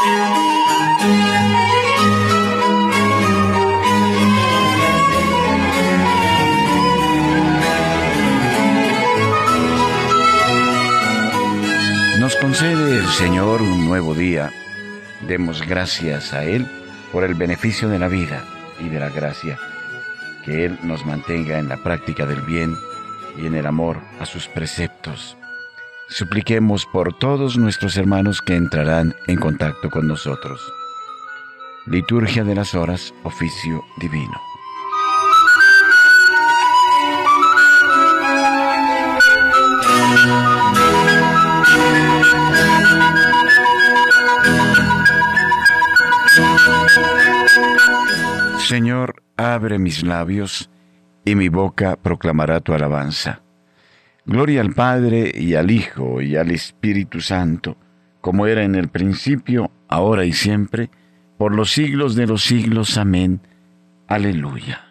Nos concede el Señor un nuevo día. Demos gracias a Él por el beneficio de la vida y de la gracia. Que Él nos mantenga en la práctica del bien y en el amor a sus preceptos. Supliquemos por todos nuestros hermanos que entrarán en contacto con nosotros. Liturgia de las Horas, oficio divino. Señor, abre mis labios, y mi boca proclamará tu alabanza. Gloria al Padre y al Hijo y al Espíritu Santo, como era en el principio, ahora y siempre, por los siglos de los siglos. Amén. Aleluya.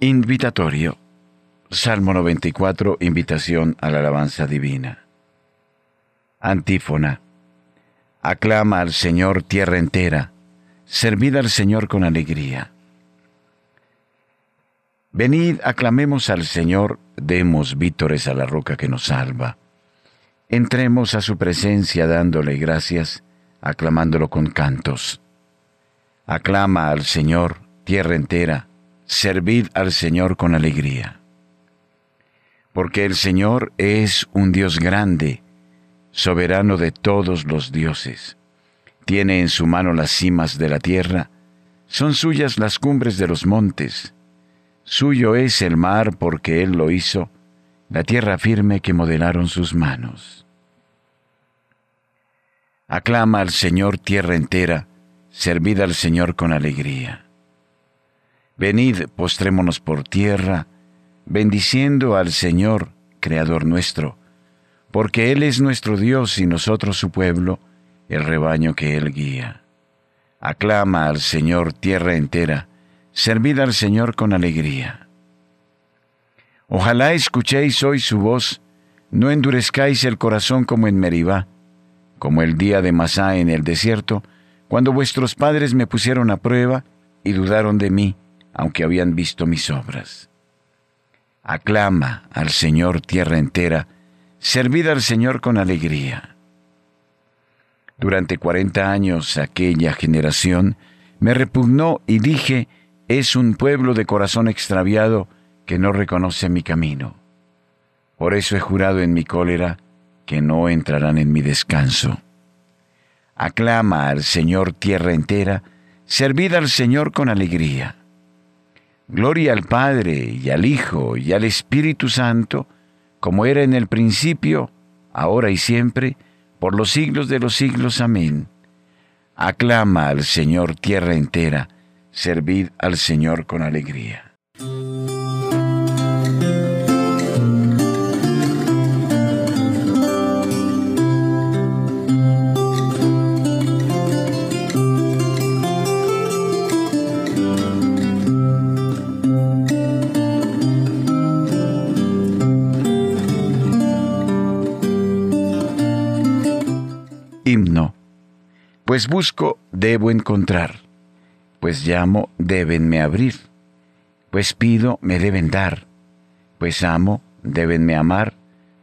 Invitatorio. Salmo 94, invitación a la alabanza divina. Antífona. Aclama al Señor tierra entera, servid al Señor con alegría. Venid, aclamemos al Señor, demos vítores a la roca que nos salva. Entremos a su presencia dándole gracias, aclamándolo con cantos. Aclama al Señor, tierra entera, servid al Señor con alegría. Porque el Señor es un Dios grande, soberano de todos los dioses. Tiene en su mano las cimas de la tierra, son suyas las cumbres de los montes. Suyo es el mar porque Él lo hizo, la tierra firme que modelaron sus manos. Aclama al Señor tierra entera, servid al Señor con alegría. Venid, postrémonos por tierra, bendiciendo al Señor, Creador nuestro, porque Él es nuestro Dios y nosotros su pueblo, el rebaño que Él guía. Aclama al Señor tierra entera, servid al Señor con alegría. Ojalá escuchéis hoy su voz, no endurezcáis el corazón como en Meribá, como el día de Masá en el desierto, cuando vuestros padres me pusieron a prueba y dudaron de mí aunque habían visto mis obras. Aclama al Señor tierra entera, servid al Señor con alegría. Durante cuarenta años aquella generación me repugnó y dije, es un pueblo de corazón extraviado que no reconoce mi camino. Por eso he jurado en mi cólera que no entrarán en mi descanso. Aclama al Señor tierra entera, servid al Señor con alegría. Gloria al Padre y al Hijo y al Espíritu Santo, como era en el principio, ahora y siempre, por los siglos de los siglos. Amén. Aclama al Señor tierra entera, servid al Señor con alegría. Pues busco, debo encontrar. Pues llamo, debenme abrir. Pues pido, me deben dar. Pues amo, debenme amar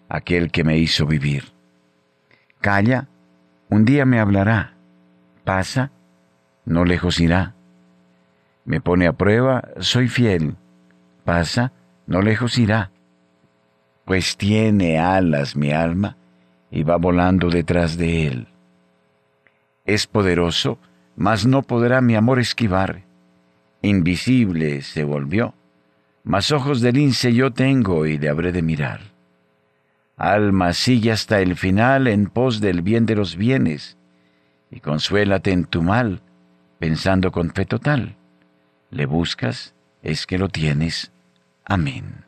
aquel que me hizo vivir. Calla, un día me hablará. Pasa, no lejos irá. Me pone a prueba, soy fiel. Pasa, no lejos irá. Pues tiene alas mi alma y va volando detrás de él. Es poderoso, mas no podrá mi amor esquivar. Invisible se volvió, mas ojos de lince yo tengo y le habré de mirar. Alma, sigue hasta el final en pos del bien de los bienes, y consuélate en tu mal, pensando con fe total. Le buscas, es que lo tienes. Amén.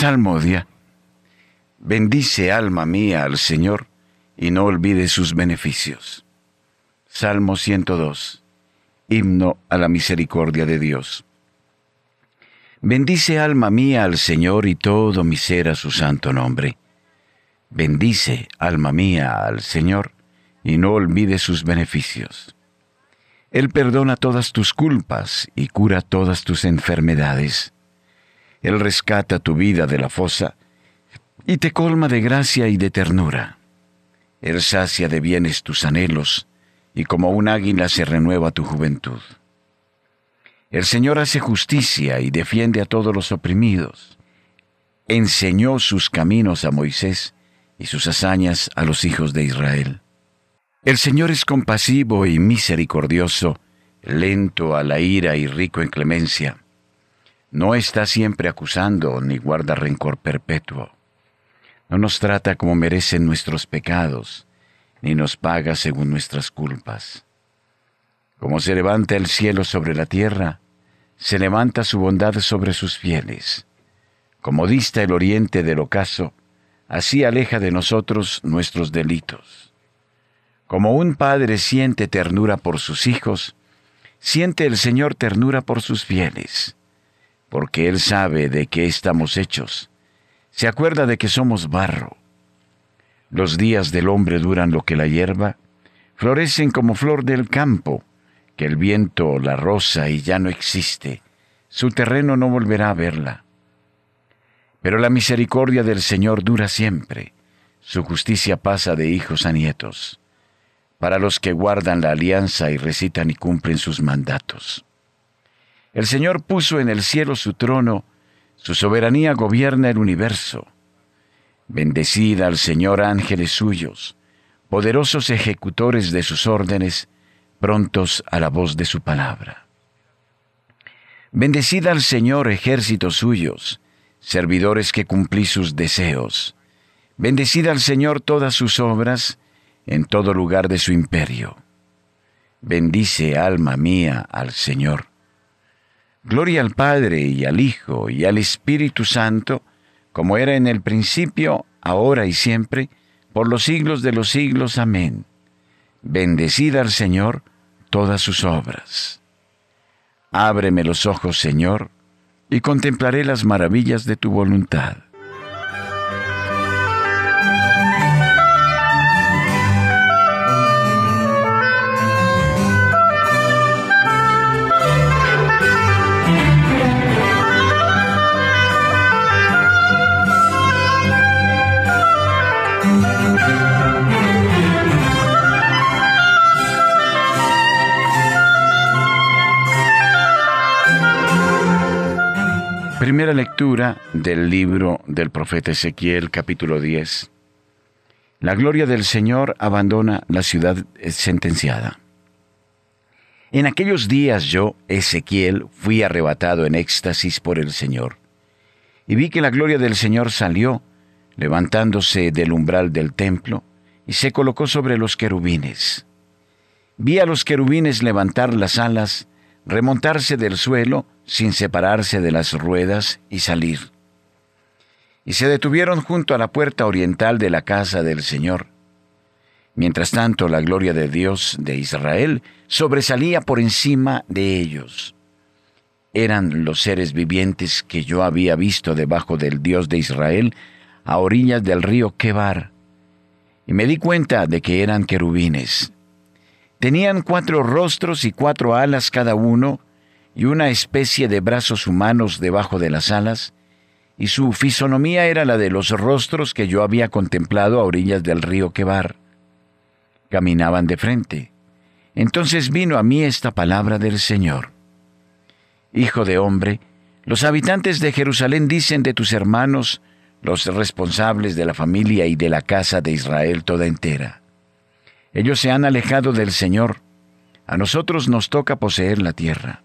Salmodia. Bendice alma mía al Señor y no olvide sus beneficios. Salmo 102. Himno a la misericordia de Dios. Bendice alma mía al Señor y todo mi ser a su santo nombre. Bendice alma mía al Señor y no olvide sus beneficios. Él perdona todas tus culpas y cura todas tus enfermedades. Él rescata tu vida de la fosa y te colma de gracia y de ternura. Él sacia de bienes tus anhelos y como un águila se renueva tu juventud. El Señor hace justicia y defiende a todos los oprimidos. Enseñó sus caminos a Moisés y sus hazañas a los hijos de Israel. El Señor es compasivo y misericordioso, lento a la ira y rico en clemencia. No está siempre acusando ni guarda rencor perpetuo. No nos trata como merecen nuestros pecados, ni nos paga según nuestras culpas. Como se levanta el cielo sobre la tierra, se levanta su bondad sobre sus fieles. Como dista el oriente del ocaso, así aleja de nosotros nuestros delitos. Como un padre siente ternura por sus hijos, siente el Señor ternura por sus fieles, porque Él sabe de qué estamos hechos, se acuerda de que somos barro. Los días del hombre duran lo que la hierba, florecen como flor del campo, que el viento la rosa y ya no existe, su terreno no volverá a verla. Pero la misericordia del Señor dura siempre, su justicia pasa de hijos a nietos para los que guardan la alianza y recitan y cumplen sus mandatos. El Señor puso en el cielo su trono, su soberanía gobierna el universo. Bendecida al Señor ángeles suyos, poderosos ejecutores de sus órdenes, prontos a la voz de su palabra. Bendecida al Señor ejércitos suyos, servidores que cumplí sus deseos. Bendecida al Señor todas sus obras, en todo lugar de su imperio. Bendice, alma mía, al Señor. Gloria al Padre y al Hijo y al Espíritu Santo, como era en el principio, ahora y siempre, por los siglos de los siglos. Amén. Bendecida al Señor todas sus obras. Ábreme los ojos, Señor, y contemplaré las maravillas de tu voluntad. Primera lectura del libro del profeta Ezequiel capítulo 10. La gloria del Señor abandona la ciudad sentenciada. En aquellos días yo, Ezequiel, fui arrebatado en éxtasis por el Señor, y vi que la gloria del Señor salió, levantándose del umbral del templo, y se colocó sobre los querubines. Vi a los querubines levantar las alas, remontarse del suelo, sin separarse de las ruedas y salir. Y se detuvieron junto a la puerta oriental de la casa del Señor. Mientras tanto, la gloria de Dios de Israel sobresalía por encima de ellos. Eran los seres vivientes que yo había visto debajo del Dios de Israel a orillas del río Quebar. Y me di cuenta de que eran querubines. Tenían cuatro rostros y cuatro alas cada uno, y una especie de brazos humanos debajo de las alas, y su fisonomía era la de los rostros que yo había contemplado a orillas del río Quebar. Caminaban de frente. Entonces vino a mí esta palabra del Señor. Hijo de hombre, los habitantes de Jerusalén dicen de tus hermanos, los responsables de la familia y de la casa de Israel toda entera. Ellos se han alejado del Señor, a nosotros nos toca poseer la tierra.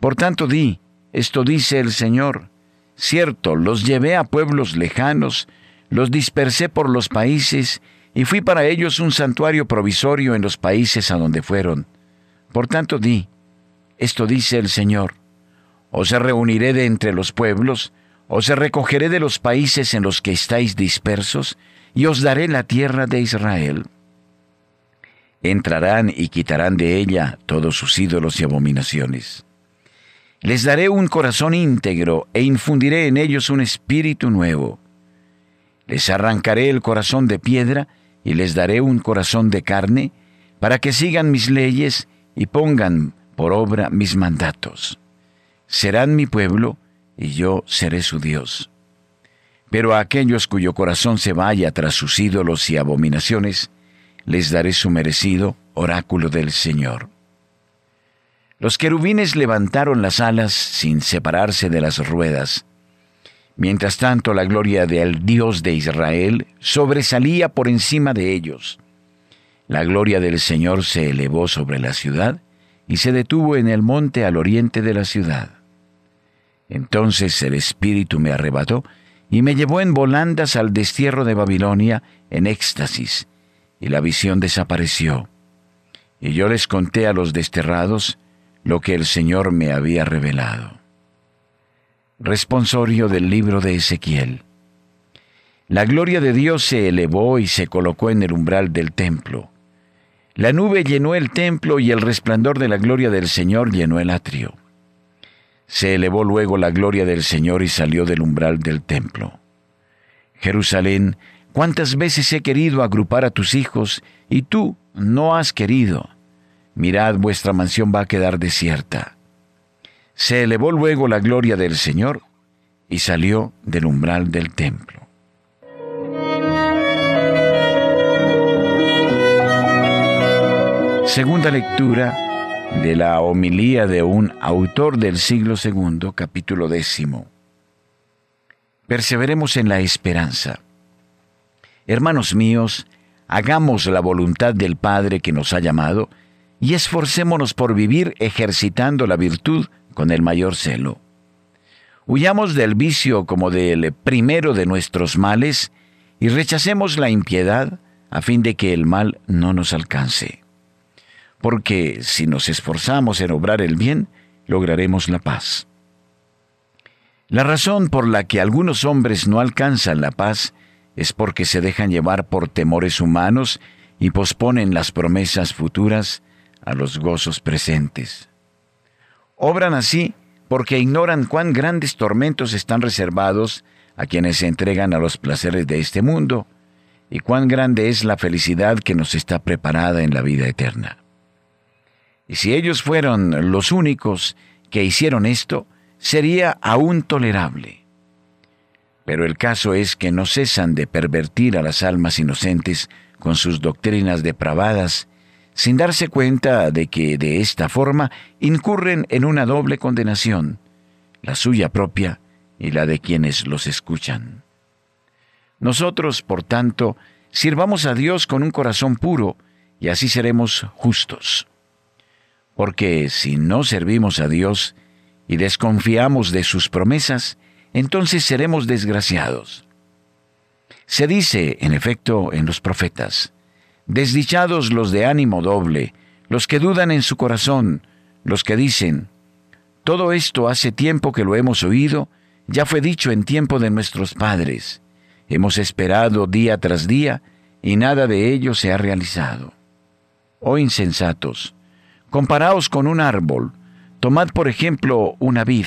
Por tanto di, esto dice el Señor, cierto, los llevé a pueblos lejanos, los dispersé por los países, y fui para ellos un santuario provisorio en los países a donde fueron. Por tanto di, esto dice el Señor, os reuniré de entre los pueblos, Os recogeré de los países en los que estáis dispersos, y os daré la tierra de Israel. Entrarán y quitarán de ella todos sus ídolos y abominaciones. Les daré un corazón íntegro e infundiré en ellos un espíritu nuevo. Les arrancaré el corazón de piedra y les daré un corazón de carne, para que sigan mis leyes y pongan por obra mis mandatos. Serán mi pueblo y yo seré su Dios. Pero a aquellos cuyo corazón se vaya tras sus ídolos y abominaciones, les daré su merecido oráculo del Señor. Los querubines levantaron las alas sin separarse de las ruedas. Mientras tanto la gloria del Dios de Israel sobresalía por encima de ellos. La gloria del Señor se elevó sobre la ciudad y se detuvo en el monte al oriente de la ciudad. Entonces el Espíritu me arrebató y me llevó en volandas al destierro de Babilonia en éxtasis, y la visión desapareció. Y yo les conté a los desterrados lo que el Señor me había revelado. Responsorio del libro de Ezequiel. La gloria de Dios se elevó y se colocó en el umbral del templo. La nube llenó el templo y el resplandor de la gloria del Señor llenó el atrio. Se elevó luego la gloria del Señor y salió del umbral del templo. Jerusalén, cuántas veces he querido agrupar a tus hijos y tú no has querido. Mirad, vuestra mansión va a quedar desierta. Se elevó luego la gloria del Señor y salió del umbral del templo. Segunda lectura de la homilía de un autor del siglo II, capítulo décimo. Perseveremos en la esperanza. Hermanos míos, hagamos la voluntad del Padre que nos ha llamado y esforcémonos por vivir ejercitando la virtud con el mayor celo. Huyamos del vicio como del primero de nuestros males y rechacemos la impiedad a fin de que el mal no nos alcance porque si nos esforzamos en obrar el bien, lograremos la paz. La razón por la que algunos hombres no alcanzan la paz es porque se dejan llevar por temores humanos y posponen las promesas futuras a los gozos presentes. Obran así porque ignoran cuán grandes tormentos están reservados a quienes se entregan a los placeres de este mundo y cuán grande es la felicidad que nos está preparada en la vida eterna. Y si ellos fueron los únicos que hicieron esto, sería aún tolerable. Pero el caso es que no cesan de pervertir a las almas inocentes con sus doctrinas depravadas, sin darse cuenta de que de esta forma incurren en una doble condenación, la suya propia y la de quienes los escuchan. Nosotros, por tanto, sirvamos a Dios con un corazón puro, y así seremos justos porque si no servimos a Dios y desconfiamos de sus promesas, entonces seremos desgraciados. Se dice, en efecto, en los profetas, desdichados los de ánimo doble, los que dudan en su corazón, los que dicen, todo esto hace tiempo que lo hemos oído, ya fue dicho en tiempo de nuestros padres, hemos esperado día tras día, y nada de ello se ha realizado. Oh insensatos, Comparaos con un árbol. Tomad por ejemplo una vid.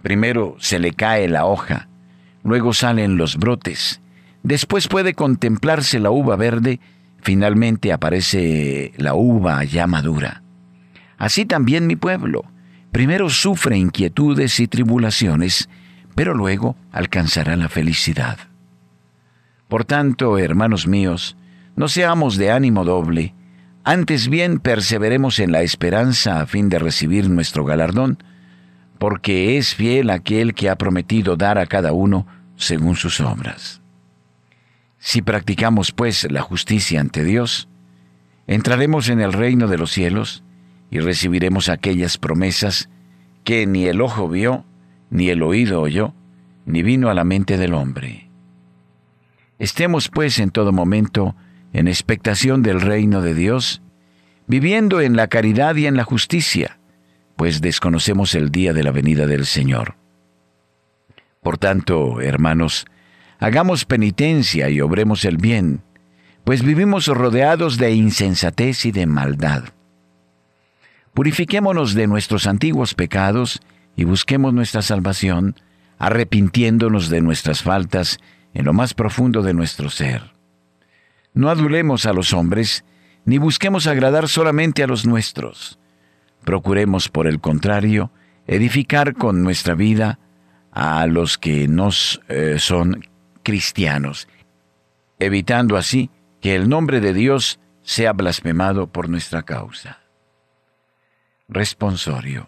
Primero se le cae la hoja, luego salen los brotes, después puede contemplarse la uva verde, finalmente aparece la uva ya madura. Así también mi pueblo, primero sufre inquietudes y tribulaciones, pero luego alcanzará la felicidad. Por tanto, hermanos míos, no seamos de ánimo doble, antes bien, perseveremos en la esperanza a fin de recibir nuestro galardón, porque es fiel aquel que ha prometido dar a cada uno según sus obras. Si practicamos pues la justicia ante Dios, entraremos en el reino de los cielos y recibiremos aquellas promesas que ni el ojo vio, ni el oído oyó, ni vino a la mente del hombre. Estemos pues en todo momento en expectación del reino de Dios, viviendo en la caridad y en la justicia, pues desconocemos el día de la venida del Señor. Por tanto, hermanos, hagamos penitencia y obremos el bien, pues vivimos rodeados de insensatez y de maldad. Purifiquémonos de nuestros antiguos pecados y busquemos nuestra salvación, arrepintiéndonos de nuestras faltas en lo más profundo de nuestro ser. No adulemos a los hombres, ni busquemos agradar solamente a los nuestros. Procuremos, por el contrario, edificar con nuestra vida a los que nos eh, son cristianos, evitando así que el nombre de Dios sea blasfemado por nuestra causa. Responsorio.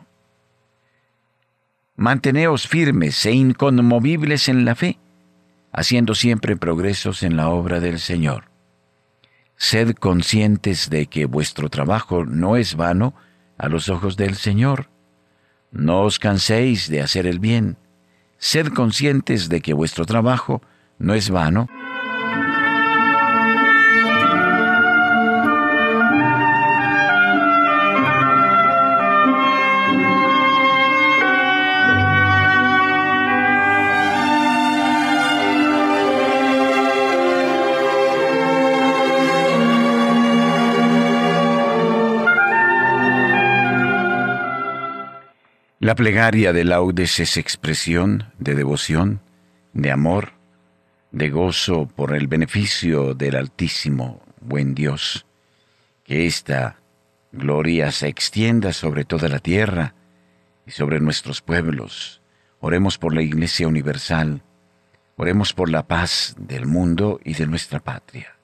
Manteneos firmes e inconmovibles en la fe, haciendo siempre progresos en la obra del Señor. Sed conscientes de que vuestro trabajo no es vano a los ojos del Señor. No os canséis de hacer el bien. Sed conscientes de que vuestro trabajo no es vano. La plegaria de laudes es expresión de devoción, de amor, de gozo por el beneficio del Altísimo, buen Dios. Que esta gloria se extienda sobre toda la tierra y sobre nuestros pueblos. Oremos por la Iglesia Universal. Oremos por la paz del mundo y de nuestra patria.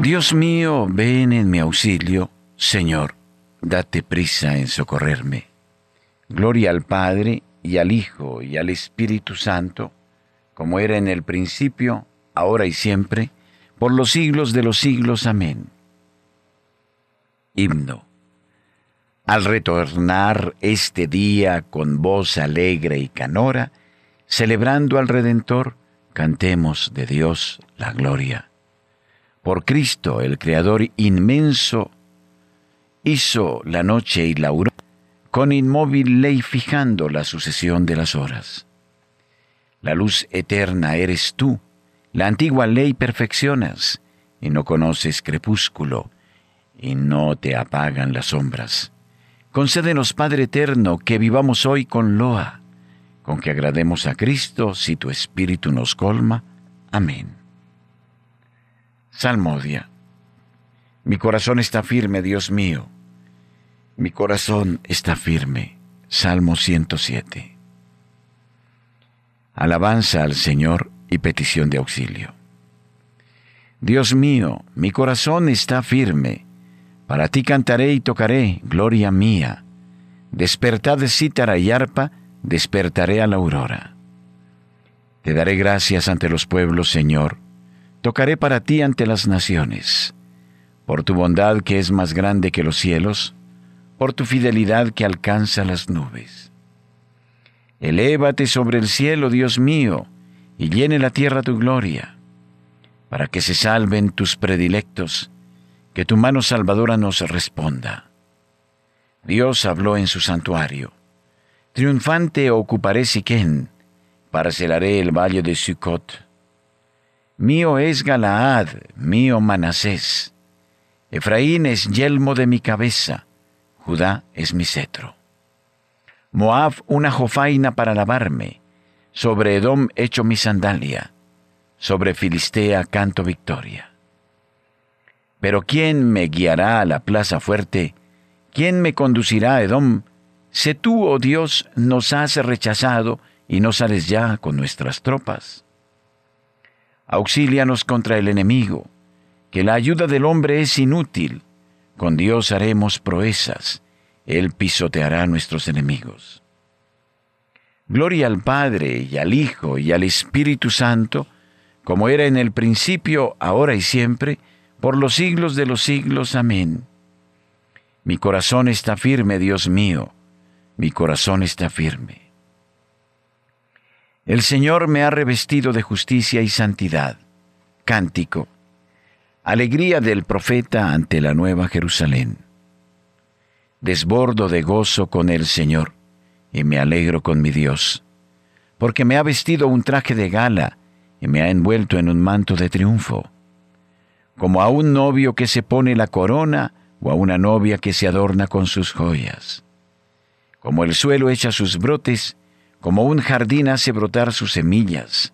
Dios mío, ven en mi auxilio, Señor, date prisa en socorrerme. Gloria al Padre, y al Hijo, y al Espíritu Santo, como era en el principio, ahora y siempre, por los siglos de los siglos. Amén. Himno. Al retornar este día con voz alegre y canora, celebrando al Redentor, cantemos de Dios la gloria por Cristo, el Creador inmenso, hizo la noche y la aurora, con inmóvil ley fijando la sucesión de las horas. La luz eterna eres tú, la antigua ley perfeccionas, y no conoces crepúsculo, y no te apagan las sombras. Concédenos, Padre eterno, que vivamos hoy con loa, con que agrademos a Cristo si tu Espíritu nos colma. Amén. Salmodia. Mi corazón está firme, Dios mío. Mi corazón está firme. Salmo 107. Alabanza al Señor y petición de auxilio. Dios mío, mi corazón está firme. Para ti cantaré y tocaré, gloria mía. Despertad de cítara y arpa, despertaré a la aurora. Te daré gracias ante los pueblos, Señor tocaré para ti ante las naciones, por tu bondad que es más grande que los cielos, por tu fidelidad que alcanza las nubes. Elévate sobre el cielo, Dios mío, y llene la tierra tu gloria, para que se salven tus predilectos, que tu mano salvadora nos responda. Dios habló en su santuario. Triunfante ocuparé Siquén, parcelaré el valle de Sucot Mío es Galaad, mío Manasés. Efraín es yelmo de mi cabeza, Judá es mi cetro. Moab una jofaina para lavarme, sobre Edom echo mi sandalia, sobre Filistea canto victoria. Pero ¿quién me guiará a la plaza fuerte? ¿Quién me conducirá a Edom? Sé tú, oh Dios, nos has rechazado y no sales ya con nuestras tropas. Auxílianos contra el enemigo, que la ayuda del hombre es inútil. Con Dios haremos proezas, Él pisoteará a nuestros enemigos. Gloria al Padre y al Hijo y al Espíritu Santo, como era en el principio, ahora y siempre, por los siglos de los siglos. Amén. Mi corazón está firme, Dios mío, mi corazón está firme. El Señor me ha revestido de justicia y santidad. Cántico. Alegría del profeta ante la nueva Jerusalén. desbordo de gozo con el Señor y me alegro con mi Dios, porque me ha vestido un traje de gala y me ha envuelto en un manto de triunfo, como a un novio que se pone la corona o a una novia que se adorna con sus joyas. Como el suelo echa sus brotes, como un jardín hace brotar sus semillas,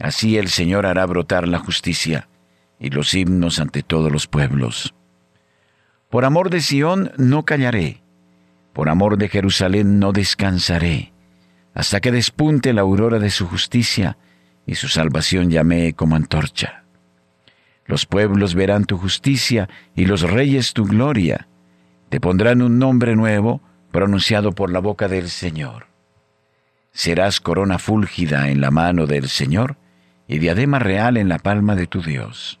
así el Señor hará brotar la justicia y los himnos ante todos los pueblos. Por amor de Sión no callaré, por amor de Jerusalén no descansaré, hasta que despunte la aurora de su justicia y su salvación llame como antorcha. Los pueblos verán tu justicia y los reyes tu gloria. Te pondrán un nombre nuevo pronunciado por la boca del Señor. Serás corona fúlgida en la mano del Señor y diadema real en la palma de tu Dios.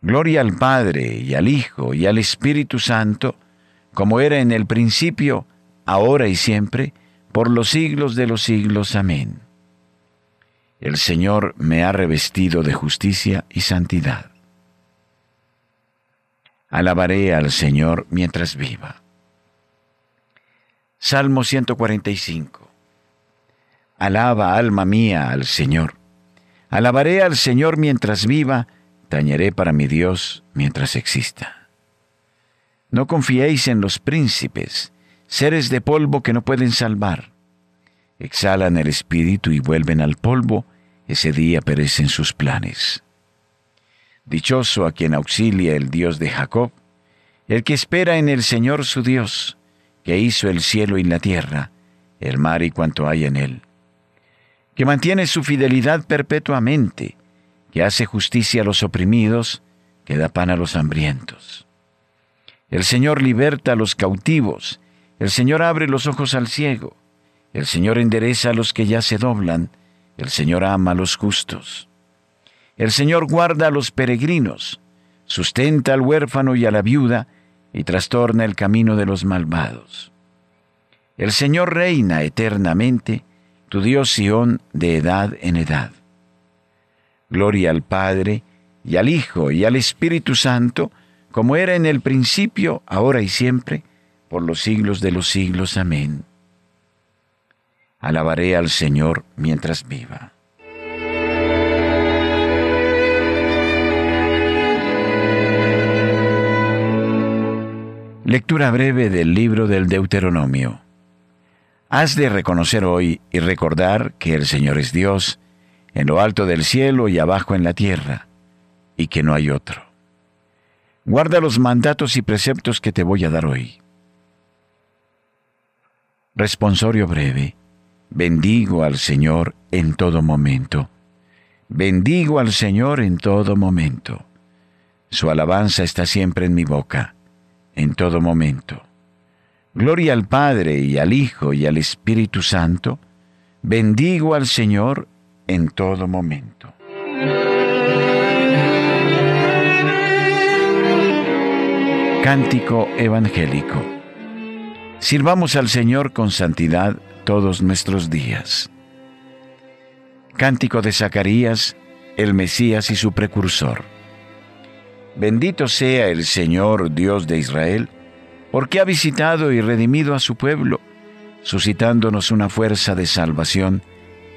Gloria al Padre y al Hijo y al Espíritu Santo, como era en el principio, ahora y siempre, por los siglos de los siglos. Amén. El Señor me ha revestido de justicia y santidad. Alabaré al Señor mientras viva. Salmo 145. Alaba, alma mía, al Señor. Alabaré al Señor mientras viva, tañeré para mi Dios mientras exista. No confiéis en los príncipes, seres de polvo que no pueden salvar. Exhalan el espíritu y vuelven al polvo, ese día perecen sus planes. Dichoso a quien auxilia el Dios de Jacob, el que espera en el Señor su Dios, que hizo el cielo y la tierra, el mar y cuanto hay en él, que mantiene su fidelidad perpetuamente, que hace justicia a los oprimidos, que da pan a los hambrientos. El Señor liberta a los cautivos, el Señor abre los ojos al ciego, el Señor endereza a los que ya se doblan, el Señor ama a los justos. El Señor guarda a los peregrinos, sustenta al huérfano y a la viuda, y trastorna el camino de los malvados. El Señor reina eternamente, tu Dios Sión de edad en edad. Gloria al Padre, y al Hijo, y al Espíritu Santo, como era en el principio, ahora y siempre, por los siglos de los siglos. Amén. Alabaré al Señor mientras viva. Lectura breve del libro del Deuteronomio. Has de reconocer hoy y recordar que el Señor es Dios, en lo alto del cielo y abajo en la tierra, y que no hay otro. Guarda los mandatos y preceptos que te voy a dar hoy. Responsorio breve. Bendigo al Señor en todo momento. Bendigo al Señor en todo momento. Su alabanza está siempre en mi boca en todo momento. Gloria al Padre y al Hijo y al Espíritu Santo. Bendigo al Señor en todo momento. Cántico Evangélico. Sirvamos al Señor con santidad todos nuestros días. Cántico de Zacarías, el Mesías y su precursor. Bendito sea el Señor Dios de Israel, porque ha visitado y redimido a su pueblo, suscitándonos una fuerza de salvación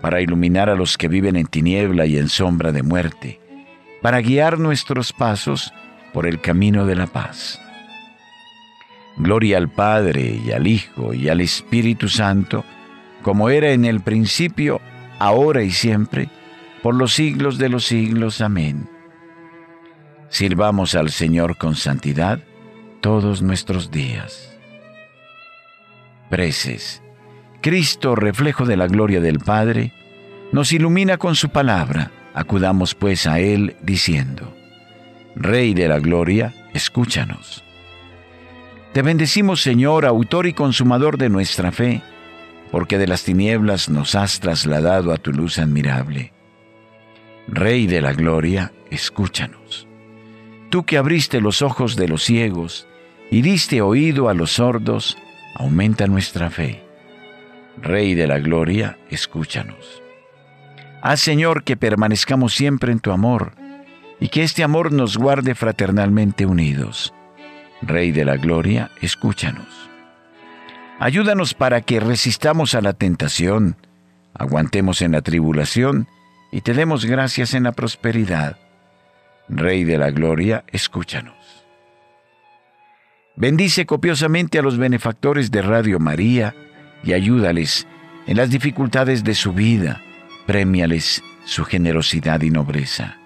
para iluminar a los que viven en tiniebla y en sombra de muerte, para guiar nuestros pasos por el camino de la paz. Gloria al Padre y al Hijo y al Espíritu Santo, como era en el principio, ahora y siempre, por los siglos de los siglos. Amén. Sirvamos al Señor con santidad todos nuestros días. Preces. Cristo, reflejo de la gloria del Padre, nos ilumina con su palabra. Acudamos pues a Él diciendo, Rey de la Gloria, escúchanos. Te bendecimos, Señor, autor y consumador de nuestra fe, porque de las tinieblas nos has trasladado a tu luz admirable. Rey de la Gloria, escúchanos. Tú que abriste los ojos de los ciegos y diste oído a los sordos, aumenta nuestra fe. Rey de la Gloria, escúchanos. Haz, Señor, que permanezcamos siempre en tu amor y que este amor nos guarde fraternalmente unidos. Rey de la Gloria, escúchanos. Ayúdanos para que resistamos a la tentación, aguantemos en la tribulación y te demos gracias en la prosperidad. Rey de la Gloria, escúchanos. Bendice copiosamente a los benefactores de Radio María y ayúdales en las dificultades de su vida, premiales su generosidad y nobleza.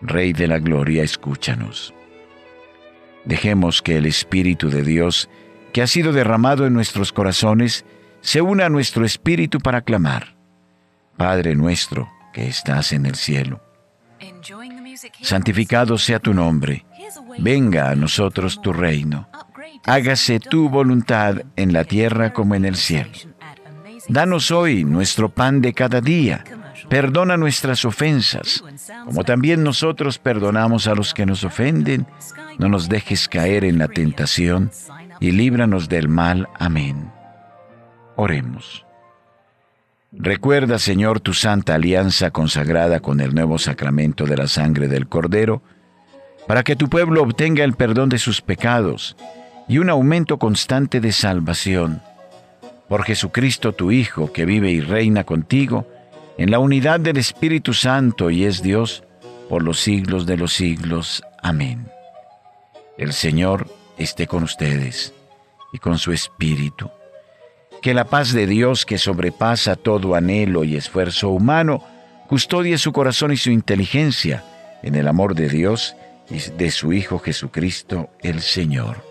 Rey de la Gloria, escúchanos. Dejemos que el Espíritu de Dios, que ha sido derramado en nuestros corazones, se una a nuestro espíritu para clamar. Padre nuestro, que estás en el cielo. Santificado sea tu nombre. Venga a nosotros tu reino. Hágase tu voluntad en la tierra como en el cielo. Danos hoy nuestro pan de cada día. Perdona nuestras ofensas, como también nosotros perdonamos a los que nos ofenden. No nos dejes caer en la tentación y líbranos del mal. Amén. Oremos. Recuerda, Señor, tu santa alianza consagrada con el nuevo sacramento de la sangre del Cordero, para que tu pueblo obtenga el perdón de sus pecados y un aumento constante de salvación. Por Jesucristo tu Hijo, que vive y reina contigo, en la unidad del Espíritu Santo y es Dios, por los siglos de los siglos. Amén. El Señor esté con ustedes y con su Espíritu. Que la paz de Dios, que sobrepasa todo anhelo y esfuerzo humano, custodie su corazón y su inteligencia en el amor de Dios y de su Hijo Jesucristo el Señor.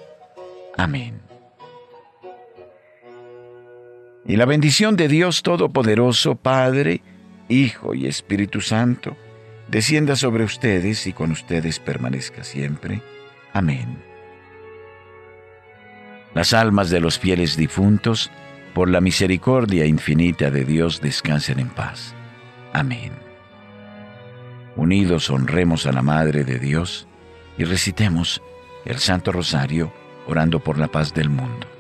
Amén. Y la bendición de Dios Todopoderoso, Padre, Hijo y Espíritu Santo, descienda sobre ustedes y con ustedes permanezca siempre. Amén. Las almas de los fieles difuntos, por la misericordia infinita de Dios descansen en paz. Amén. Unidos honremos a la Madre de Dios y recitemos el Santo Rosario orando por la paz del mundo.